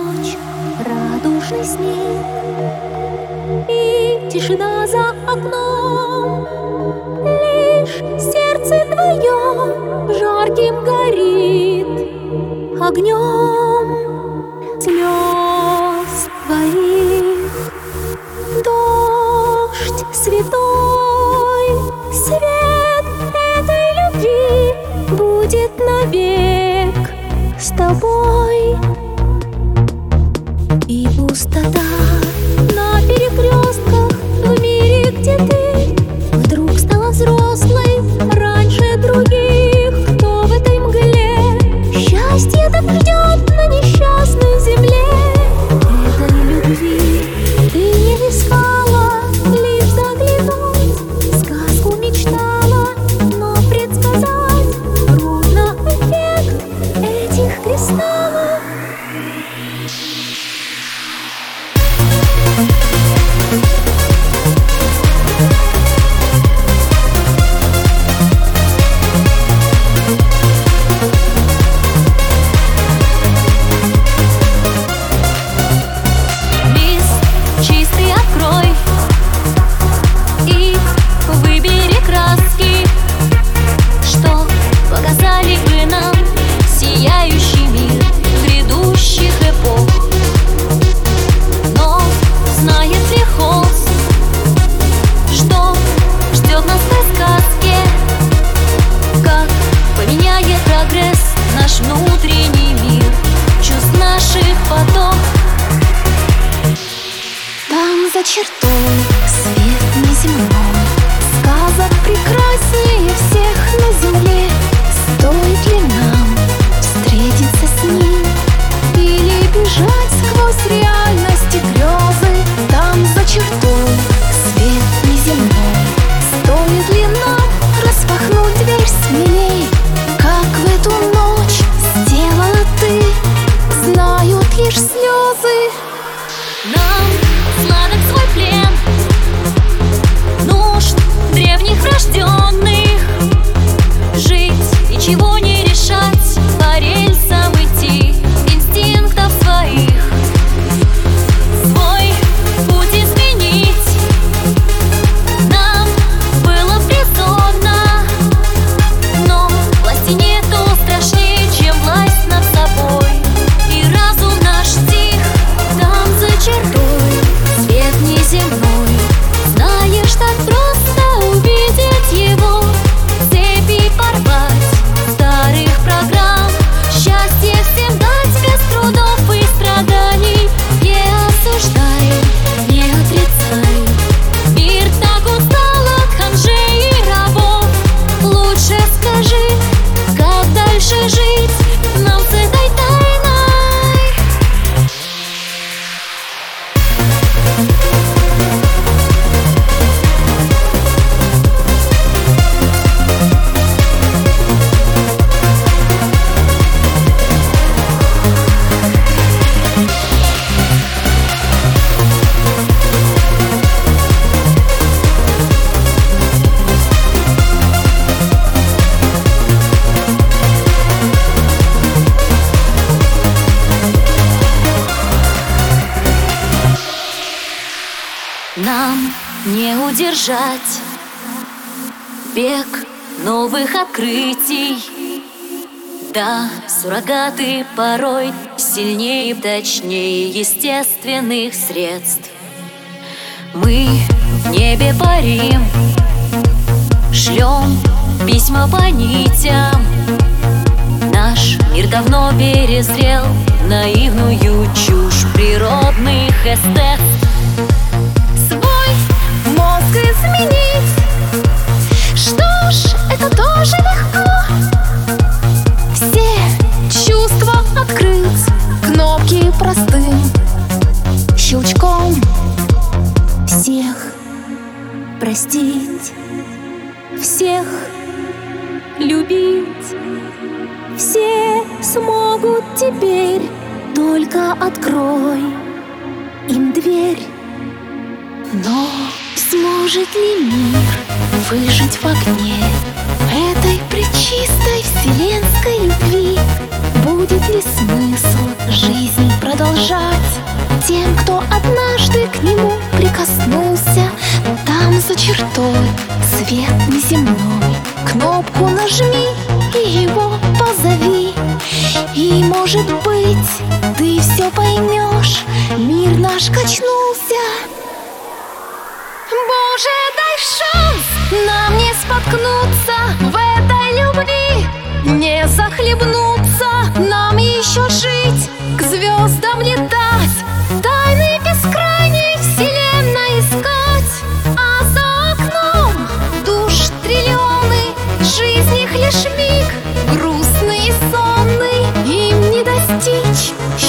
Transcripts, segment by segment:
ночь, радужный снег. И тишина за окном. Лишь сердце твое жарким горит огнем. Слез пустота. удержать. Бег новых открытий. Да, суррогаты порой сильнее, и точнее естественных средств. Мы в небе парим Шлем письма по нитям. Наш мир давно перезрел Наивную чушь природных эстет. смогут теперь Только открой им дверь. Но сможет ли мир выжить в огне? Этой пречистой вселенской любви Будет ли смысл жизнь продолжать? Тем, кто однажды к нему прикоснулся Там за чертой свет неземной. Кнопку нажми и его позови. И, может быть, ты все поймешь Мир наш качнулся. Боже, дай шанс нам не споткнуться В этой любви не захлебнуться. Нам еще жить,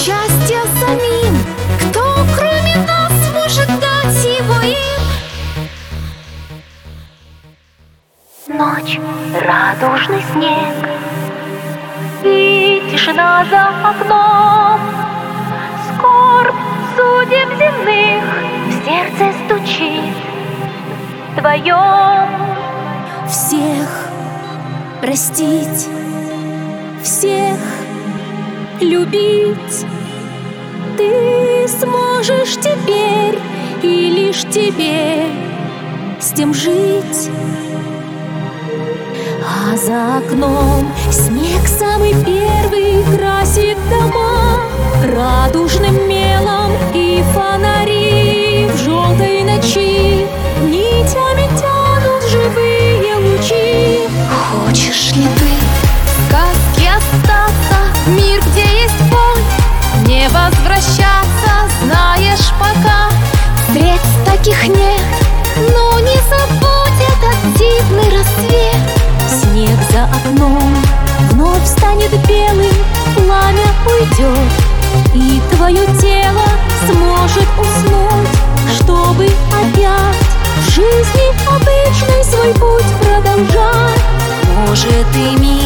счастья самим. Кто кроме нас может дать его им? Ночь, радужный снег. И тишина за окном. Скорбь судеб земных В сердце стучит. Твоем Всех простить, всех любить. Ты сможешь теперь и лишь тебе с тем жить. А за окном снег самый первый красит дома Радужным мелом и таких нет Но не забудь этот дивный рассвет. Снег за окном вновь станет белым Пламя уйдет и твое тело сможет уснуть Чтобы опять в жизни обычной свой путь продолжать. Может и мир